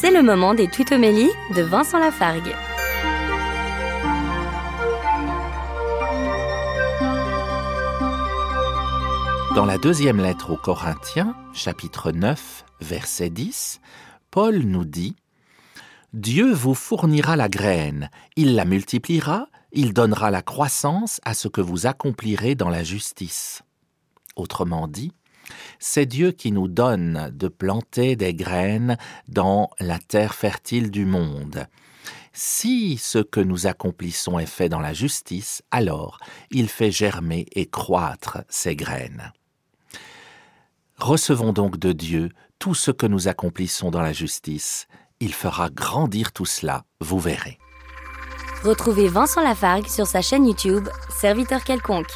C'est le moment des tutomélies de Vincent Lafargue. Dans la deuxième lettre aux Corinthiens, chapitre 9, verset 10, Paul nous dit Dieu vous fournira la graine, il la multipliera, il donnera la croissance à ce que vous accomplirez dans la justice. Autrement dit, c'est Dieu qui nous donne de planter des graines dans la terre fertile du monde. Si ce que nous accomplissons est fait dans la justice, alors il fait germer et croître ces graines. Recevons donc de Dieu tout ce que nous accomplissons dans la justice. Il fera grandir tout cela, vous verrez. Retrouvez Vincent Lafargue sur sa chaîne YouTube, Serviteur quelconque.